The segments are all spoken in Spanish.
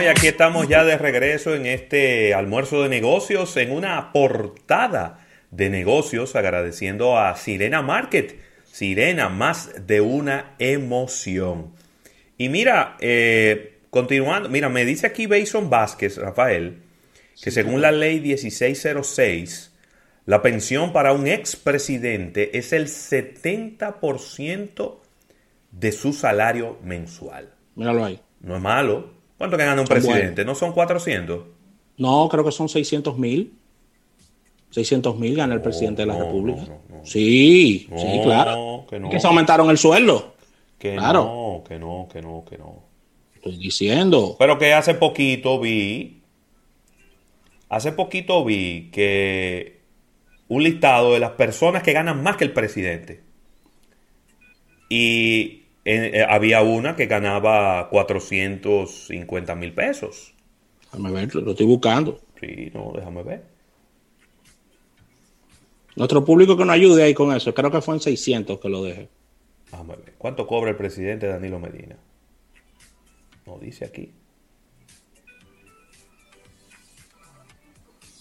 Bueno, y aquí estamos ya de regreso en este almuerzo de negocios, en una portada de negocios, agradeciendo a Sirena Market. Sirena, más de una emoción. Y mira, eh, continuando, mira, me dice aquí Bason Vázquez, Rafael, que según la ley 1606, la pensión para un expresidente es el 70% de su salario mensual. Míralo ahí. No es malo. ¿Cuánto que gana un presidente? ¿No son 400? No, creo que son 600 mil. 600 mil gana el presidente de la República. sí, sí, claro. Que, que se aumentaron el sueldo. Que no, que no, que no, que no. Estoy diciendo. Pero que hace poquito vi, hace poquito vi que un listado de las personas que ganan más que el presidente. Y eh, había una que ganaba 450 mil pesos. Déjame ver, lo estoy buscando. Sí, no, déjame ver. Nuestro público que nos ayude ahí con eso, creo que fue en 600 que lo deje. Déjame ver. ¿Cuánto cobra el presidente Danilo Medina? No dice aquí.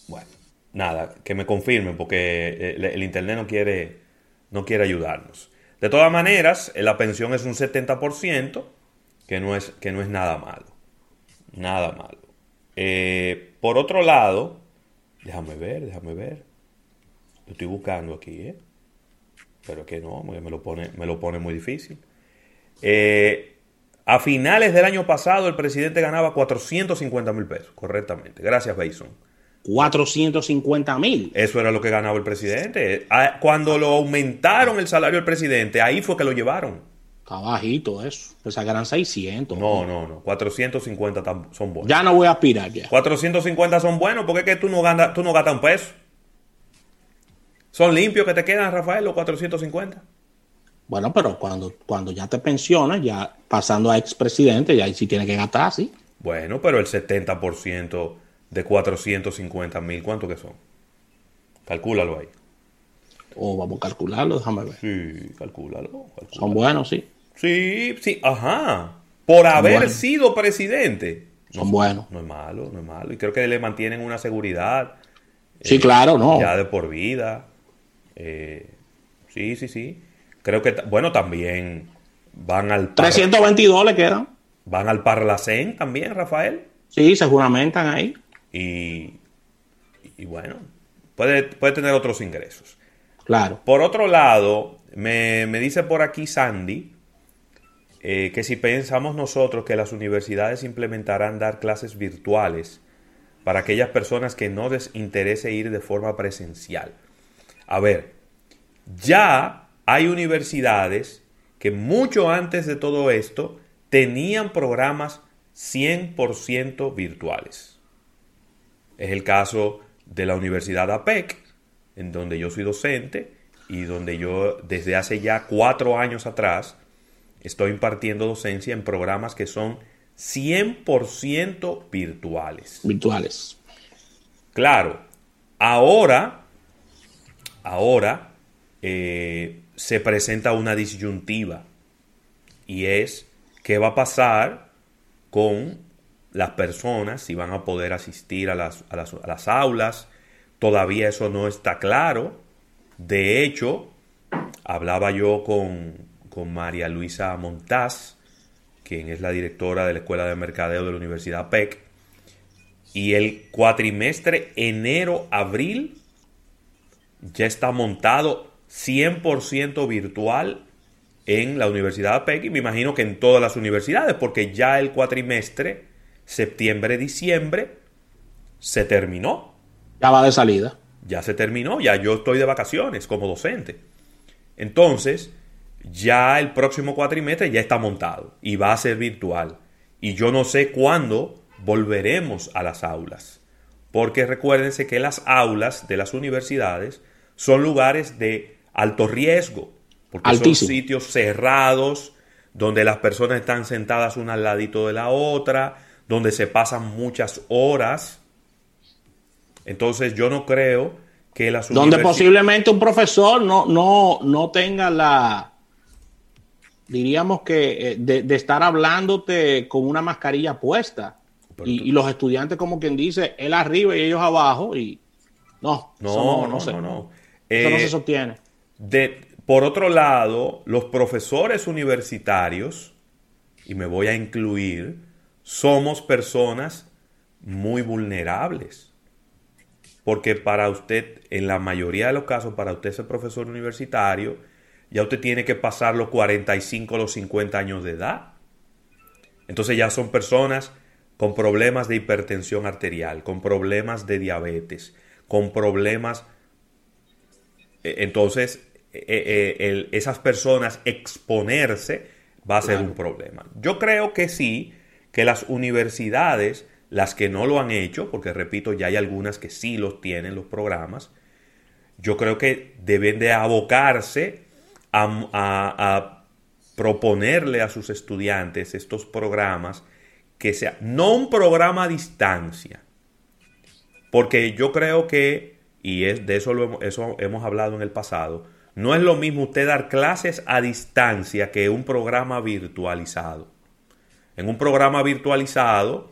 Bueno, nada, que me confirmen porque el, el internet no quiere, no quiere ayudarnos. De todas maneras, la pensión es un 70%, que no es, que no es nada malo. Nada malo. Eh, por otro lado, déjame ver, déjame ver. Lo estoy buscando aquí, ¿eh? Pero que no, me lo pone, me lo pone muy difícil. Eh, a finales del año pasado, el presidente ganaba 450 mil pesos, correctamente. Gracias, Bason. 450 mil. Eso era lo que ganaba el presidente. Ah, cuando lo aumentaron el salario del presidente, ahí fue que lo llevaron. Está bajito eso. Pensaba que eran 600. No, no, no. 450 son buenos. Ya no voy a aspirar ya. 450 son buenos porque es que tú no, ganas, tú no gastas un peso. ¿Son limpios que te quedan, Rafael, los 450? Bueno, pero cuando, cuando ya te pensionas, ya pasando a expresidente, ya ahí sí tienes que gastar, sí. Bueno, pero el 70% de 450 mil, ¿cuánto que son? Calcúlalo ahí. O vamos a calcularlo, déjame ver. Sí, calcúlalo. Son buenos, sí. Sí, sí, ajá. Por haber sido presidente. Son buenos. No es malo, no es malo. Y creo que le mantienen una seguridad. Sí, claro, no. Ya de por vida. Eh, sí, sí, sí. Creo que, bueno, también van al... 322 le quedan. Van al Parlacén también, Rafael. Sí, se juramentan ahí. Y, bueno, puede, puede tener otros ingresos. Claro. Por otro lado, me, dice por aquí Sandy eh, que si pensamos nosotros que las universidades implementarán dar clases virtuales para aquellas personas que no les interese ir de forma presencial. A ver, ya hay universidades que mucho antes de todo esto tenían programas 100% virtuales. Es el caso de la Universidad APEC, en donde yo soy docente y donde yo desde hace ya cuatro años atrás estoy impartiendo docencia en programas que son 100% virtuales. Virtuales. Claro, ahora, ahora eh, se presenta una disyuntiva y es qué va a pasar con las personas, si van a poder asistir a las, a las, aulas. Todavía eso no está claro. De hecho, hablaba yo con, con María Luisa Montaz, quien es la directora de la Escuela de Mercadeo de la Universidad PEC, y el cuatrimestre enero-abril ya está montado 100% virtual en la Universidad PEC y me imagino que en todas las universidades, porque ya el cuatrimestre septiembre-diciembre se terminó. Ya va de salida. Ya se terminó, ya yo estoy de vacaciones como docente. Entonces, ya el próximo cuatrimestre ya está montado y va a ser virtual. Y yo no sé cuándo volveremos a las aulas. Porque recuérdense que las aulas de las universidades son lugares de alto riesgo. Porque son sitios cerrados donde las personas están sentadas una al ladito de la otra, donde se pasan muchas horas. Entonces yo no creo que las Donde posiblemente un profesor no, no, no tenga la, diríamos que, eh, de, estar hablándote con una mascarilla puesta. y, los estudiantes, como quien dice, él arriba y ellos abajo, y no, no, no, no, no, Eso no se eh, sostiene. De, por otro lado, los profesores universitarios, y me voy a incluir, somos personas muy vulnerables. Porque para usted, en la mayoría de los casos, para usted ser profesor universitario, ya usted tiene que pasar los 45 o los 50 años de edad. Entonces ya son personas con problemas de hipertensión arterial, con problemas de diabetes, con problemas... E, entonces, e, e, esas personas exponerse va a ser un problema. Yo creo que sí, que las universidades, las que no lo han hecho, porque repito, ya hay algunas que sí los tienen los programas, yo creo que deben de abocarse a proponerle a sus estudiantes estos programas que sea no un programa a distancia, porque yo creo que, y es, de eso, eso hemos hablado en el pasado, no es lo mismo usted dar clases a distancia que un programa virtualizado. En un programa virtualizado,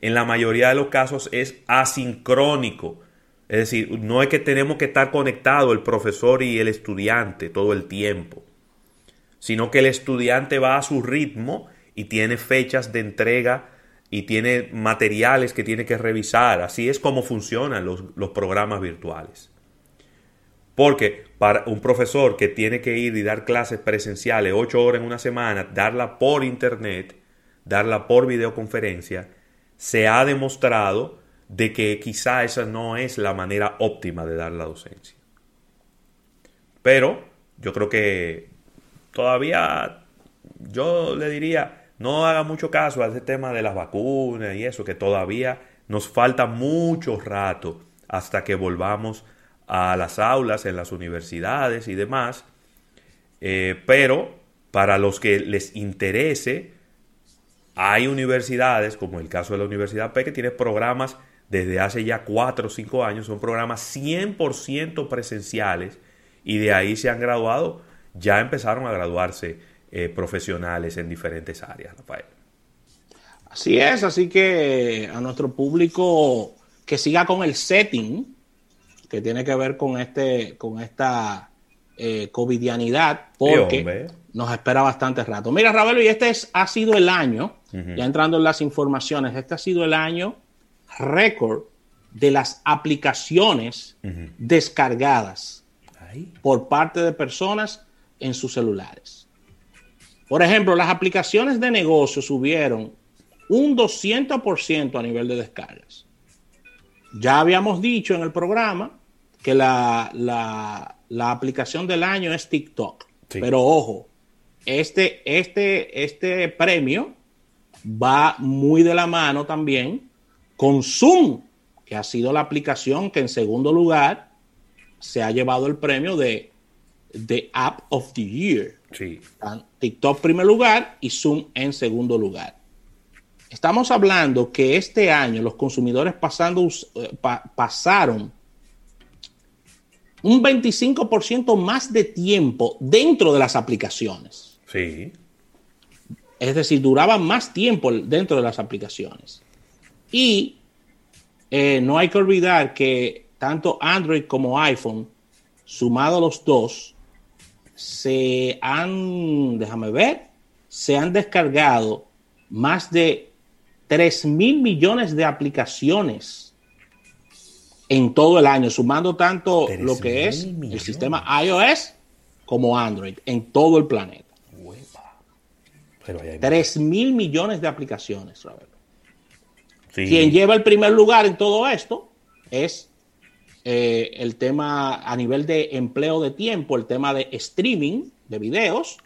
en la mayoría de los casos es asincrónico. Es decir, no es que tenemos que estar conectados el profesor y el estudiante todo el tiempo sino que el estudiante va a su ritmo y tiene fechas de entrega y tiene materiales que tiene que revisar. Así es como funcionan los, programas virtuales. Porque para un profesor que tiene que ir y dar clases presenciales ocho horas en una semana, darla por internet, darla por videoconferencia, se ha demostrado de que quizá esa no es la manera óptima de dar la docencia. Pero yo creo que todavía yo le diría, no haga mucho caso a ese tema de las vacunas y eso, que todavía nos falta mucho rato hasta que volvamos a las aulas en las universidades y demás. Eh, pero para los que les interese, hay universidades, como el caso de la Universidad P, que tiene programas desde hace ya 4 o 5 años, son programas 100% presenciales y de ahí se han graduado ya empezaron a graduarse eh, profesionales en diferentes áreas, Rafael. Así es, así que a nuestro público que siga con el setting que tiene que ver con este, con esta eh, covidianidad, porque nos espera bastante rato. Mira, Ravelo, y este es, ha sido el año, ya entrando en las informaciones, este ha sido el año récord de las aplicaciones descargadas por parte de personas en sus celulares. Por ejemplo, las aplicaciones de negocio subieron un 200% a nivel de descargas. Ya habíamos dicho en el programa que la, la, aplicación del año es TikTok. Pero ojo, este, este, este premio va muy de la mano también con Zoom, que ha sido la aplicación que en segundo lugar se ha llevado el premio de The App of the Year. Sí. TikTok primer lugar y Zoom en segundo lugar. Estamos hablando que este año los consumidores pasando, eh, pasaron un 25% más de tiempo dentro de las aplicaciones. Sí. Es decir, duraban más tiempo dentro de las aplicaciones. Y eh, no hay que olvidar que tanto Android como iPhone, sumado los dos, se han, déjame ver, se han descargado más de 3 mil millones de aplicaciones en todo el año, sumando tanto lo que es el sistema iOS como Android en todo el planeta. 3 mil millones de aplicaciones, Quien lleva el primer lugar en todo esto es eh, el tema a nivel de empleo de tiempo, el tema de streaming de videos,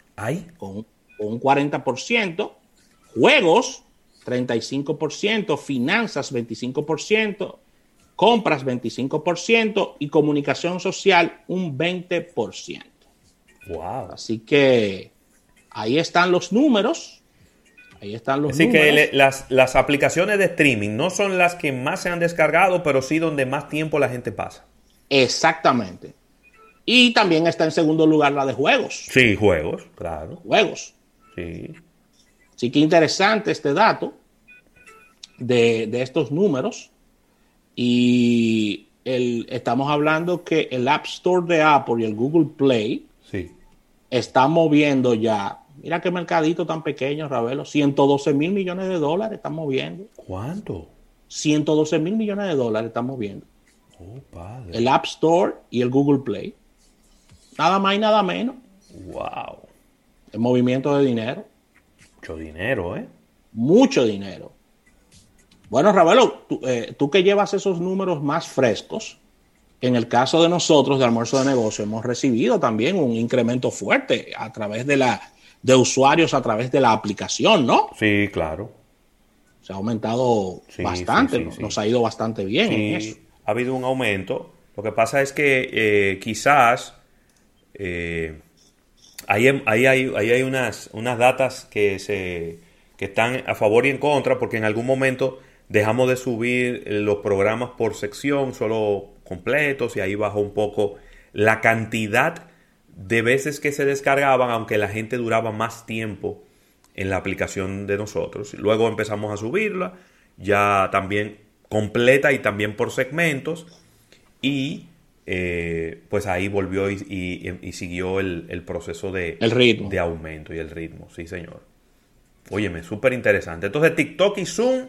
Con, un 40%, juegos 35%, finanzas 25%, compras 25% y comunicación social un 20%. Wow. Así que ahí están los números. Ahí están los Así que las, las, aplicaciones de streaming no son las que más se han descargado, pero sí donde más tiempo la gente pasa. Exactamente. Y también está en segundo lugar la de juegos. Sí, juegos, claro. Juegos. Sí. Sí que interesante este dato. de, de estos números y el, estamos hablando que el App Store de Apple y el Google Play Sí. están moviendo ya, mira qué mercadito tan pequeño, Ravelo, 112 mil millones de dólares están moviendo. ¿Cuánto? 112 mil millones de dólares están moviendo. Oh, padre. El App Store y el Google Play. Nada más y nada menos. Wow. El movimiento de dinero. Mucho dinero, ¿eh? Mucho dinero. Bueno, Ravelo, tú, eh, tú que llevas esos números más frescos, en el caso de nosotros de almuerzo de negocio, hemos recibido también un incremento fuerte a través de la de usuarios a través de la aplicación, ¿no? Sí, claro. Se ha aumentado Sí, bastante, sí, sí, nos, ha ido bastante bien en eso. ha habido un aumento. Lo que pasa es que eh, quizás eh, ahí, ahí hay, ahí hay unas, unas datas que, se, que están a favor y en contra, porque en algún momento dejamos de subir los programas por sección, solo completos, y ahí bajó un poco la cantidad de veces que se descargaban, aunque la gente duraba más tiempo en la aplicación de nosotros. Luego empezamos a subirla, ya también completa y también por segmentos. Y eh, pues ahí volvió y, y- y siguió el, el proceso de, El ritmo. de aumento y el ritmo, sí señor. Óyeme, súper interesante. Entonces TikTok y Zoom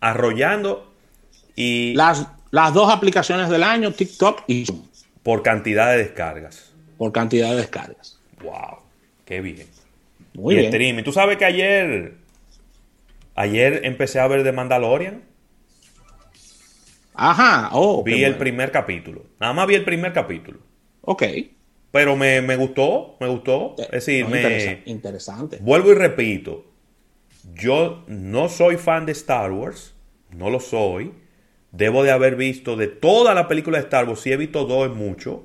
arrollando y Las, las dos aplicaciones del año, TikTok y Zoom, por cantidad de descargas. Por cantidad de descargas. Wow, qué bien. Muy y bien. streaming. ¿Tú sabes que ayer ayer empecé a ver The Mandalorian? Ajá, oh, Vi el bueno. primer capítulo. Nada más vi el primer capítulo. Ok. Pero me, me gustó, me gustó. Es decir, No, me, interesa- interesante. vuelvo y repito. Yo no soy fan de Star Wars. No lo soy. Debo de haber visto de toda la película de Star Wars. Si he visto dos es mucho.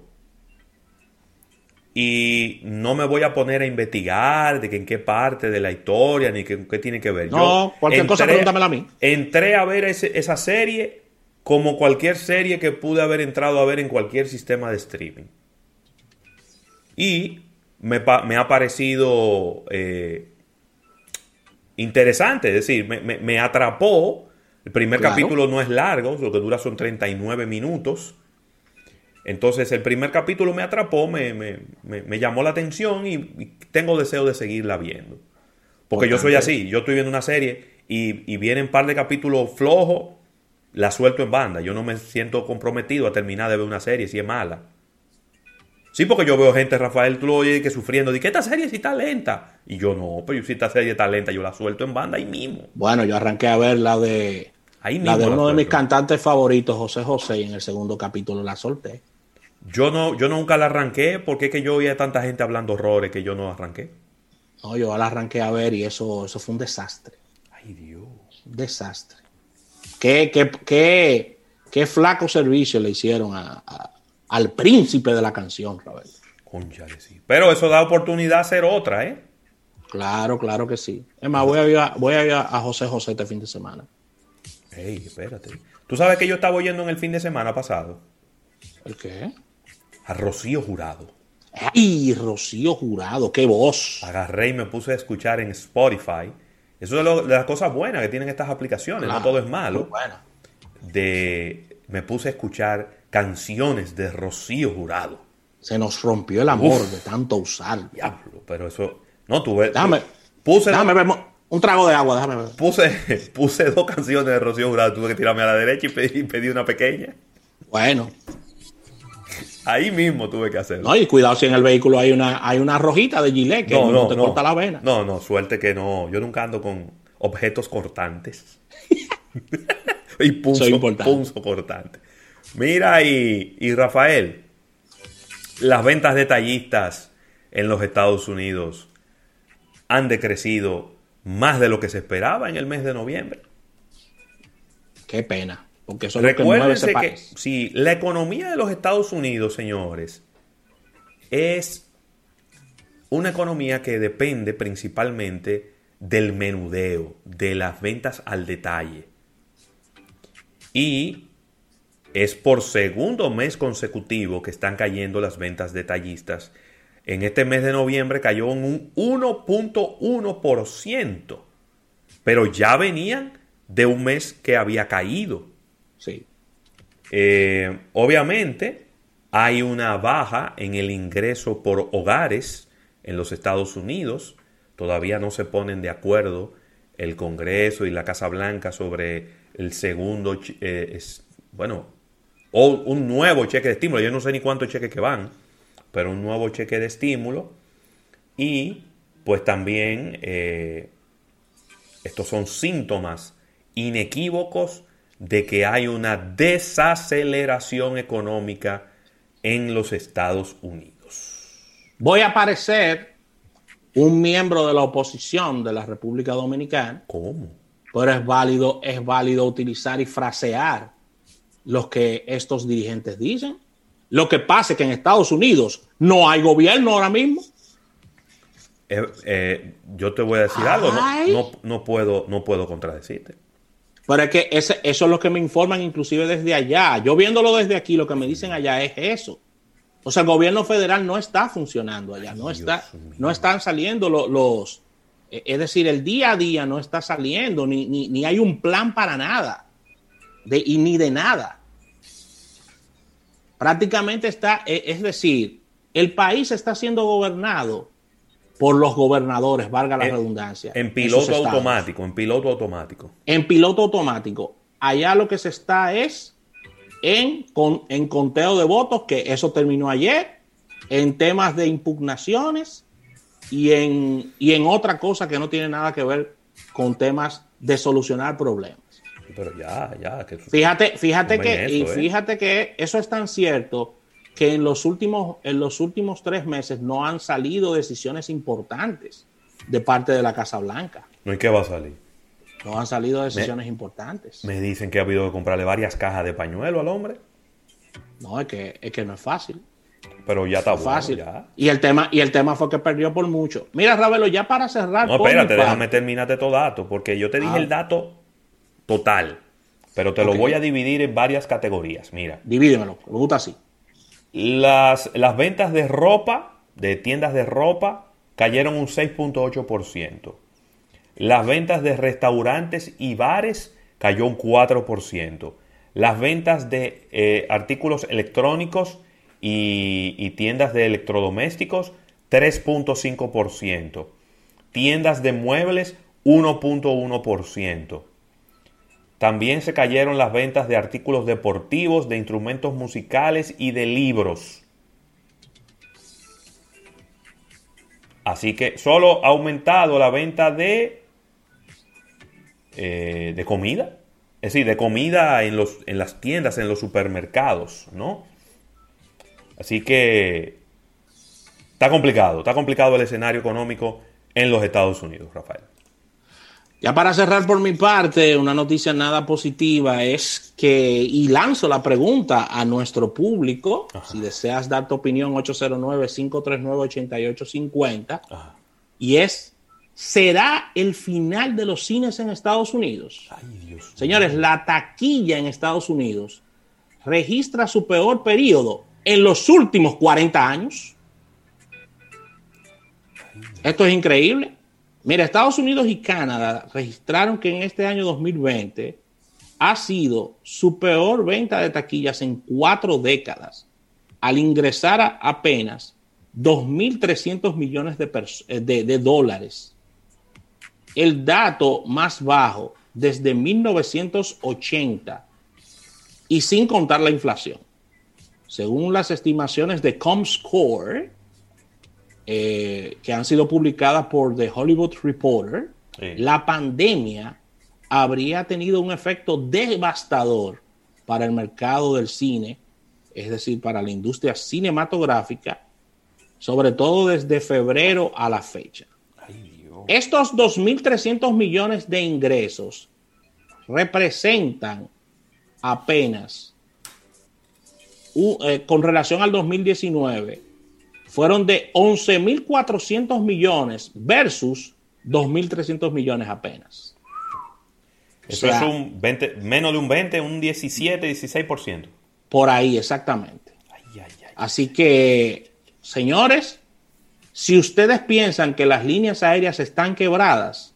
Y no me voy a poner a investigar de que en qué parte de la historia ni que, qué tiene que ver. No, cualquier cosa pregúntamela a mí. Entré a ver ese- esa serie como cualquier serie que pude haber entrado a ver en cualquier sistema de streaming. Y me, ha parecido eh, interesante, es decir, me, me- me atrapó. El primer Claro. capítulo no es largo, lo que dura son 39 minutos. Entonces el primer capítulo me atrapó, me, me- me- me llamó la atención y, y tengo deseo de seguirla viendo. Porque yo soy así, yo estoy viendo una serie y, y vienen un par de capítulos flojos, la suelto en banda. Yo no me siento comprometido a terminar de ver una serie si es mala. Sí, porque yo veo gente, Rafael, tú lo oyes que sufriendo, de que esta serie sí está lenta. Y yo no, pero si esta serie está lenta, yo la suelto en banda ahí mismo. Bueno, yo arranqué a ver la de Ahí la de la uno de mis cantantes favoritos, José José, y en el segundo capítulo la solté. Yo no, yo nunca la arranqué porque es que yo oía tanta gente hablando horrores que yo no arranqué. No, yo la arranqué a ver y eso, eso fue un desastre. Ay, Dios. Desastre. Qué, qué, qué, qué flaco servicio le hicieron a- a- al príncipe de la canción, Ravel. Cónchale, sí. Pero eso da oportunidad a hacer otra, ¿eh? Claro, claro que sí. Es más, voy a, ver voy a ver a José José este fin de semana. Ey, espérate. ¿Tú sabes que yo estaba oyendo en el fin de semana pasado? ¿El qué? A Rocío Jurado. ¡Ay, Rocío Jurado! ¡Qué voz! Agarré y me puse a escuchar en Spotify. Eso es lo- de las cosas buenas que tienen estas aplicaciones, no todo es malo. buena. De, me puse a escuchar canciones de Rocío Jurado. Se nos rompió el amor Uf. de tanto usar. Diablo, pero eso. No, tuve. Déjame, Puse, mo- un trago de agua, déjame ver. puse, puse dos canciones de Rocío Jurado. Tuve que tirarme a la derecha y pedí, pedí una pequeña. Bueno, Ahí mismo tuve que hacerlo. no, y cuidado si en el vehículo hay una, hay una rojita de gilet que no, te corta la vena. No, no, suerte que no. Yo nunca ando con objetos cortantes. y punzo, punzo cortante. Mira, y, y Rafael, las ventas detallistas en los Estados Unidos han decrecido más de lo que se esperaba en el mes de noviembre. Qué pena, porque que Recuérdense si la economía de los Estados Unidos, señores, es una economía que depende principalmente del menudeo, de las ventas al detalle. Y es por segundo mes consecutivo que están cayendo las ventas detallistas. En este mes de noviembre cayó en un 1.1%, pero ya venían de un mes que había caído. Sí. Eh, obviamente hay una baja en el ingreso por hogares en los Estados Unidos. Todavía no se ponen de acuerdo el Congreso y la Casa Blanca sobre el segundo, eh, es, bueno, o un nuevo cheque de estímulo. Yo no sé ni cuántos cheques que van, pero un nuevo cheque de estímulo. Y pues también eh, estos son síntomas inequívocos de que hay una desaceleración económica en los Estados Unidos. Voy a parecer un miembro de la oposición de la República Dominicana. ¿Cómo? Pero es válido, es válido utilizar y frasear lo que estos dirigentes dicen. Lo que pasa es que en Estados Unidos no hay gobierno ahora mismo. Eh, eh, yo te voy a decir algo, no, no, puedo, no puedo contradecirte. Pero es que ese, eso es lo que me informan inclusive desde allá. Yo viéndolo desde aquí, lo que me dicen allá es eso. O sea, el gobierno federal no está funcionando allá, no, está, no están saliendo los, los, eh, es decir, el día a día no está saliendo, ni, ni, ni hay un plan para nada, de, y ni de nada. Prácticamente está, e, es decir, el país está siendo gobernado por los gobernadores, valga la redundancia. En piloto automático, en piloto automático. En piloto automático. Allá lo que se está es en, con, en conteo de votos, que eso terminó ayer, en temas de impugnaciones y en, y en otra cosa que no tiene nada que ver con temas de solucionar problemas. Pero ya, ya. Que fíjate, fíjate que, y ¿eh? fíjate que eso es tan cierto que en los últimos, en los últimos tres meses no han salido decisiones importantes de parte de la Casa Blanca. ¿No y qué va a salir? No han salido decisiones importantes. Me dicen que ha habido que comprarle varias cajas de pañuelo al hombre. No, es que, es que no es fácil. Pero ya está fácil. Y el tema y el tema fue que perdió por mucho. Mira, Ravelo, ya para cerrar. No, espérate, déjame terminarte todo dato, porque yo te dije ah. el dato total, pero te lo voy a dividir en varias categorías. Mira. Divídemelo, me gusta así. Las, las ventas de ropa, de tiendas de ropa, cayeron un 6.8%. Las ventas de restaurantes y bares cayó un 4%. Las ventas de eh, artículos electrónicos y, y tiendas de electrodomésticos 3.5%. Tiendas de muebles 1.1%. También se cayeron las ventas de artículos deportivos, de instrumentos musicales y de libros. Así que solo ha aumentado la venta de eh, de comida. Es decir, de comida en, los, en las tiendas, en los supermercados, ¿no? Así que está complicado, está complicado el escenario económico en los Estados Unidos, Rafael. Ya para cerrar por mi parte, una noticia nada positiva es que, y lanzo la pregunta a nuestro público, si deseas dar tu opinión, 809-539-8850, y es, será el final de los cines en Estados Unidos. Señores, la taquilla en Estados Unidos registra su peor periodo en los últimos 40 años. Esto es increíble. Mira, Estados Unidos y Canadá registraron que en este año 2020 ha sido su peor venta de taquillas en cuatro décadas, al ingresar apenas 2.300 millones de, de dólares el dato más bajo desde 1980 y sin contar la inflación. Según las estimaciones de Comscore, eh, que han sido publicadas por The Hollywood Reporter, la pandemia habría tenido un efecto devastador para el mercado del cine, es decir, para la industria cinematográfica, sobre todo desde febrero a la fecha. Estos 2.300 millones de ingresos representan apenas, eh, con relación al 2019, fueron de 11.400 millones versus 2.300 millones apenas. Eso es un 20, menos de un 20, un 17, 16%. Por ahí, exactamente. Así que, señores, si ustedes piensan que las líneas aéreas están quebradas,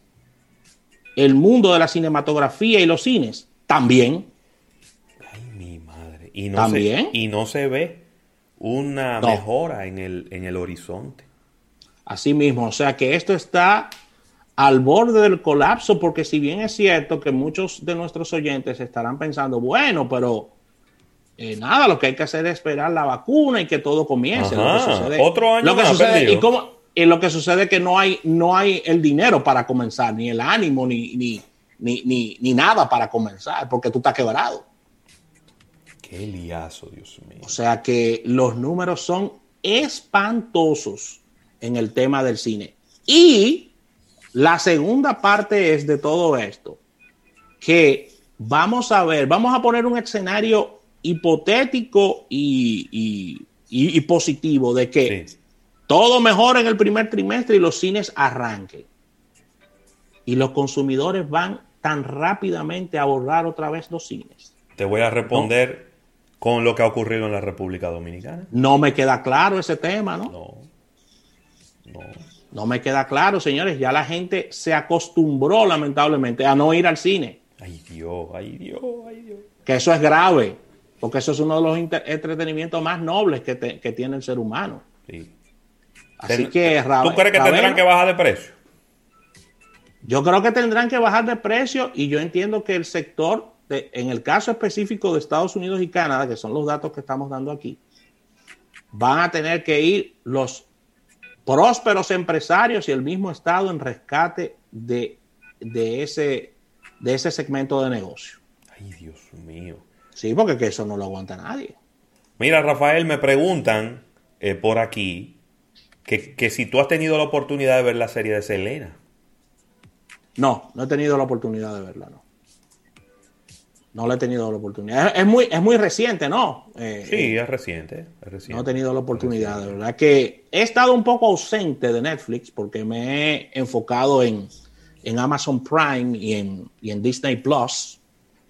el mundo de la cinematografía y los cines, también. Ay, mi madre. Y no, ¿También? Se, y no se ve una mejora en el, en el horizonte. Así mismo, o sea que esto está al borde del colapso, porque si bien es cierto que muchos de nuestros oyentes estarán pensando, bueno, pero eh, nada, lo que hay que hacer es esperar la vacuna y que todo comience. otro año lo que sucede, y, cómo, y, lo que sucede es que no hay, no hay el dinero para comenzar, ni el ánimo, ni, ni, ni, ni nada para comenzar, porque tú estás quebrado. Qué liazo, Dios mío. O sea que los números son espantosos en el tema del cine. Y la segunda parte es de todo esto, que vamos a ver, vamos a poner un escenario hipotético y, positivo de que todo mejora en el primer trimestre y los cines arranquen. Y los consumidores van tan rápidamente a borrar otra vez los cines. Te voy a responder con lo que ha ocurrido en la República Dominicana. No me queda claro ese tema, ¿no? No. No. No me queda claro, señores. Ya la gente se acostumbró, lamentablemente, a no ir al cine. Ay Dios, ay Dios, ay Dios. Que eso es grave, porque eso es uno de los entretenimientos más nobles que, tiene el ser humano. Sí. Así que, ¿Tú crees que tendrán que bajar de precio? Yo creo que tendrán que bajar de precio y yo entiendo que el sector, en el caso específico de Estados Unidos y Canadá, que son los datos que estamos dando aquí, van a tener que ir los prósperos empresarios y el mismo Estado en rescate de, ese, de ese segmento de negocio. Ay, Dios mío. Sí, porque que eso no lo aguanta nadie. Mira, Rafael, me preguntan eh, por aquí que, que, si tú has tenido la oportunidad de ver la serie de Selena. No, no he tenido la oportunidad de verla, no. No le he tenido la oportunidad. Es, muy, es muy reciente, ¿no? Eh, sí, eh, es, reciente, No he tenido la oportunidad, de verdad que he estado un poco ausente de Netflix porque me he enfocado en, Amazon Prime y en, en, Disney Plus,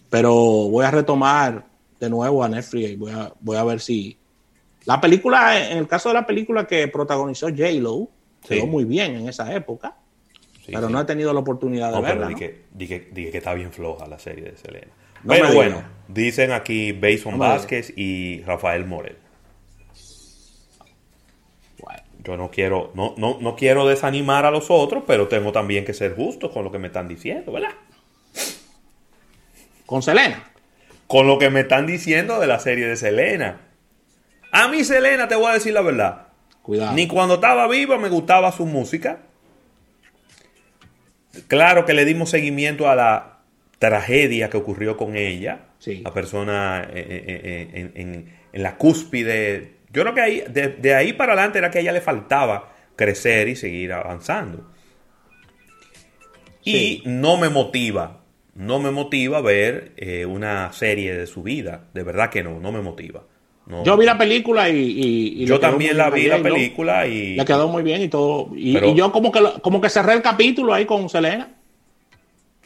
pero voy a retomar de nuevo a Netflix y voy a, voy a ver si... La película, en el caso de la película que protagonizó J-Lo, quedó muy bien en esa época, pero no he tenido la oportunidad de verla. Pero dije, dije que está bien floja la serie de Selena. Pero bueno, dicen aquí Bason Vázquez y Rafael Morel. Yo no quiero, no, no, no quiero desanimar a los otros, pero tengo también que ser justo con lo que me están diciendo, ¿verdad? ¿Con Selena? Con lo que me están diciendo de la serie de Selena. A mí, Selena, te voy a decir la verdad. Cuidado. Ni cuando estaba viva me gustaba su música. Claro que le dimos seguimiento a la tragedia que ocurrió con ella, la persona eh, eh, eh, en, la cúspide. Yo creo que ahí, de, ahí para adelante era que a ella le faltaba crecer y seguir avanzando. Y no me motiva, no me motiva ver una serie de su vida, de verdad que no, no me motiva. yo vi la película y... yo también la vi la película y... Le quedó muy bien y todo. Y, y yo como que, como que cerré el capítulo ahí con Selena.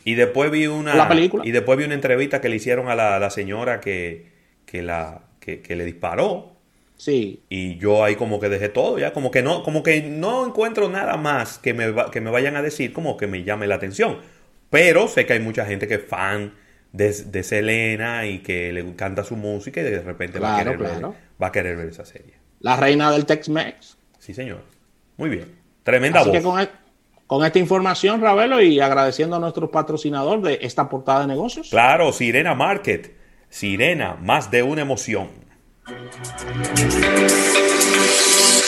Y después vi una. Y después vi una entrevista que le hicieron a la, señora que, la, que, le disparó. Sí. Y yo ahí como que dejé todo, ya, como que no, como que no encuentro nada más que me, que me vayan a decir como que me llame la atención. Pero sé que hay mucha gente que es fan de, de Selena y que le encanta su música y de repente va, a querer ver, va a querer ver esa serie. La reina del Tex-Mex. Sí, señor. Muy bien. Tremenda voz. Con esta información, Ravelo, y agradeciendo a nuestro patrocinador de esta portada de negocios. Claro, Sirena Market. Sirena, más de una emoción.